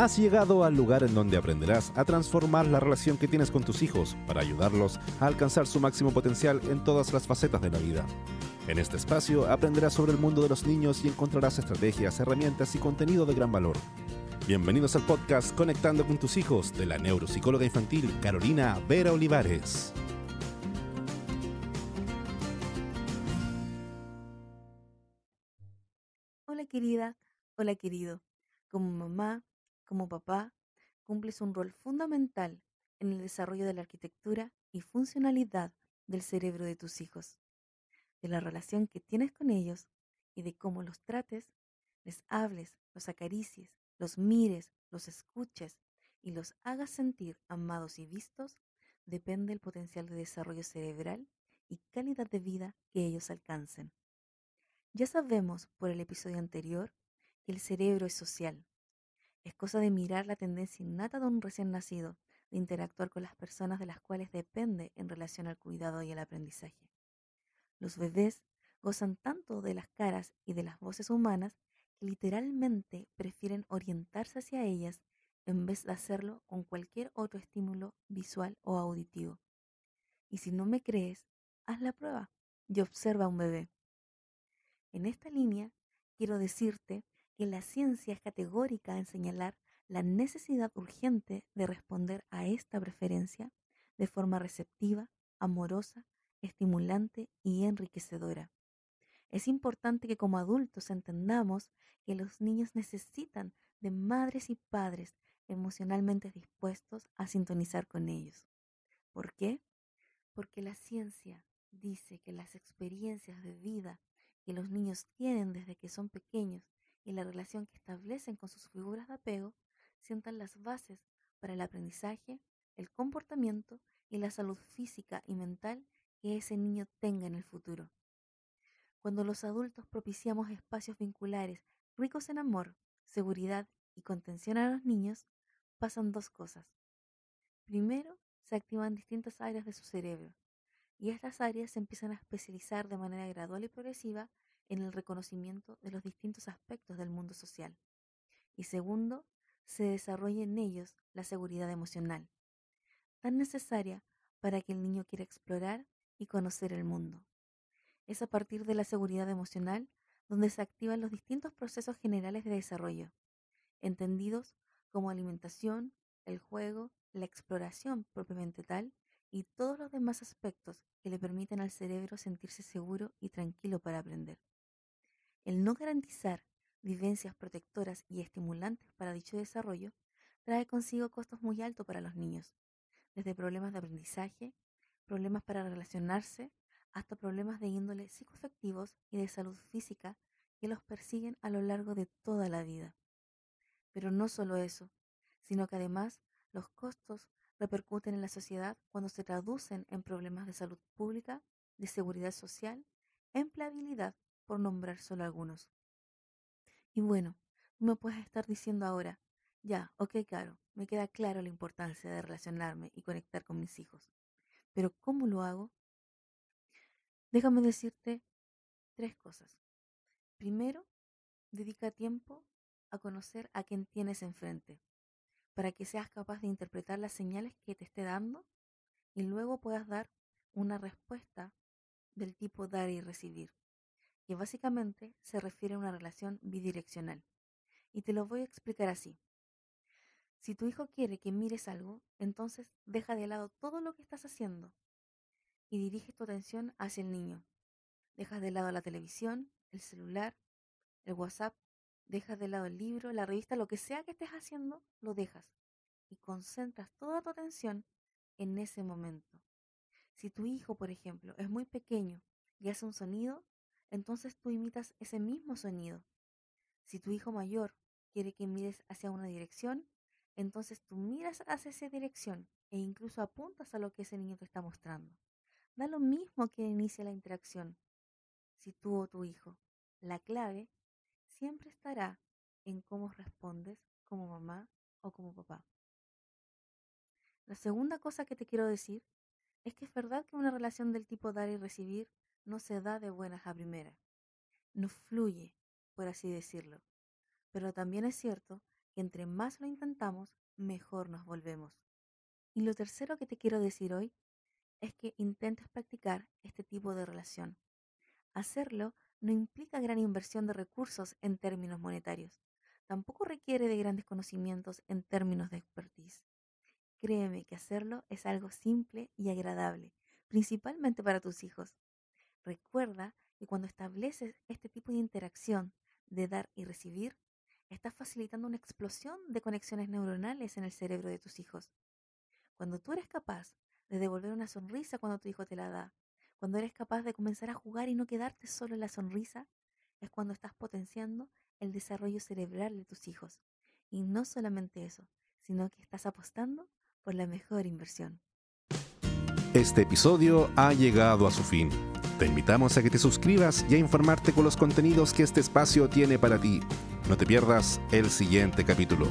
Has llegado al lugar en donde aprenderás a transformar la relación que tienes con tus hijos para ayudarlos a alcanzar su máximo potencial en todas las facetas de la vida. En este espacio aprenderás sobre el mundo de los niños y encontrarás estrategias, herramientas y contenido de gran valor. Bienvenidos al podcast Conectando con tus hijos de la neuropsicóloga infantil Carolina Vera Olivares. Hola querida, hola querido. Como mamá, como papá, cumples un rol fundamental en el desarrollo de la arquitectura y funcionalidad del cerebro de tus hijos, de la relación que tienes con ellos y de cómo los trates, les hables, los acaricies, los mires, los escuches y los hagas sentir amados y vistos, depende el potencial de desarrollo cerebral y calidad de vida que ellos alcancen. Ya sabemos por el episodio anterior que el cerebro es social. Es cosa de mirar la tendencia innata de un recién nacido de interactuar con las personas de las cuales depende en relación al cuidado y el aprendizaje. Los bebés gozan tanto de las caras y de las voces humanas que literalmente prefieren orientarse hacia ellas en vez de hacerlo con cualquier otro estímulo visual o auditivo. Y si no me crees, haz la prueba y observa a un bebé. En esta línea, quiero decirte que la ciencia es categórica en señalar la necesidad urgente de responder a esta preferencia de forma receptiva, amorosa, estimulante y enriquecedora. Es importante que como adultos entendamos que los niños necesitan de madres y padres emocionalmente dispuestos a sintonizar con ellos. ¿Por qué? Porque la ciencia dice que las experiencias de vida que los niños tienen desde que son pequeños y la relación que establecen con sus figuras de apego sientan las bases para el aprendizaje, el comportamiento y la salud física y mental que ese niño tenga en el futuro. Cuando los adultos propiciamos espacios vinculares ricos en amor, seguridad y contención a los niños, pasan dos cosas. Primero, se activan distintas áreas de su cerebro, y estas áreas se empiezan a especializar de manera gradual y progresiva en el reconocimiento de los distintos aspectos del mundo social. Y segundo, se desarrolla en ellos la seguridad emocional, tan necesaria para que el niño quiera explorar y conocer el mundo. Es a partir de la seguridad emocional donde se activan los distintos procesos generales de desarrollo, entendidos como alimentación, el juego, la exploración propiamente tal y todos los demás aspectos que le permiten al cerebro sentirse seguro y tranquilo para aprender. El no garantizar vivencias protectoras y estimulantes para dicho desarrollo trae consigo costos muy altos para los niños, desde problemas de aprendizaje, problemas para relacionarse, hasta problemas de índole psicoafectivos y de salud física que los persiguen a lo largo de toda la vida. Pero no solo eso, sino que además los costos repercuten en la sociedad cuando se traducen en problemas de salud pública, de seguridad social, empleabilidad, por nombrar solo algunos. Y bueno, me puedes estar diciendo ahora, ya, ok, claro, me queda claro la importancia de relacionarme y conectar con mis hijos. Pero ¿cómo lo hago? Déjame decirte tres cosas. Primero, dedica tiempo a conocer a quien tienes enfrente para que seas capaz de interpretar las señales que te esté dando y luego puedas dar una respuesta del tipo dar y recibir, que básicamente se refiere a una relación bidireccional. Y te lo voy a explicar así. Si tu hijo quiere que mires algo, entonces deja de lado todo lo que estás haciendo y dirige tu atención hacia el niño. Dejas de lado la televisión, el celular, el WhatsApp Dejas de lado el libro, la revista, lo que sea que estés haciendo, lo dejas y concentras toda tu atención en ese momento. Si tu hijo, por ejemplo, es muy pequeño y hace un sonido, entonces tú imitas ese mismo sonido. Si tu hijo mayor quiere que mires hacia una dirección, entonces tú miras hacia esa dirección e incluso apuntas a lo que ese niño te está mostrando. Da lo mismo que inicia la interacción. Si tú o tu hijo. La clave siempre estará en cómo respondes como mamá o como papá. La segunda cosa que te quiero decir es que es verdad que una relación del tipo dar y recibir no se da de buenas a primeras, no fluye, por así decirlo. Pero también es cierto y entre más lo intentamos, mejor nos volvemos. Y lo tercero que te quiero decir hoy es que intentes practicar este tipo de relación. Hacerlo no implica gran inversión de recursos en términos monetarios. Tampoco requiere de grandes conocimientos en términos de expertise. Créeme que hacerlo es algo simple y agradable, principalmente para tus hijos. Recuerda que cuando estableces este tipo de interacción de dar y recibir, estás facilitando una explosión de conexiones neuronales en el cerebro de tus hijos. Cuando tú eres capaz de devolver una sonrisa cuando tu hijo te la da, cuando eres capaz de comenzar a jugar y no quedarte solo en la sonrisa, es cuando estás potenciando el desarrollo cerebral de tus hijos. Y no solamente eso, sino que estás apostando por la mejor inversión. Este episodio ha llegado a su fin. Te invitamos a que te suscribas y a informarte con los contenidos que este espacio tiene para ti. No te pierdas el siguiente capítulo.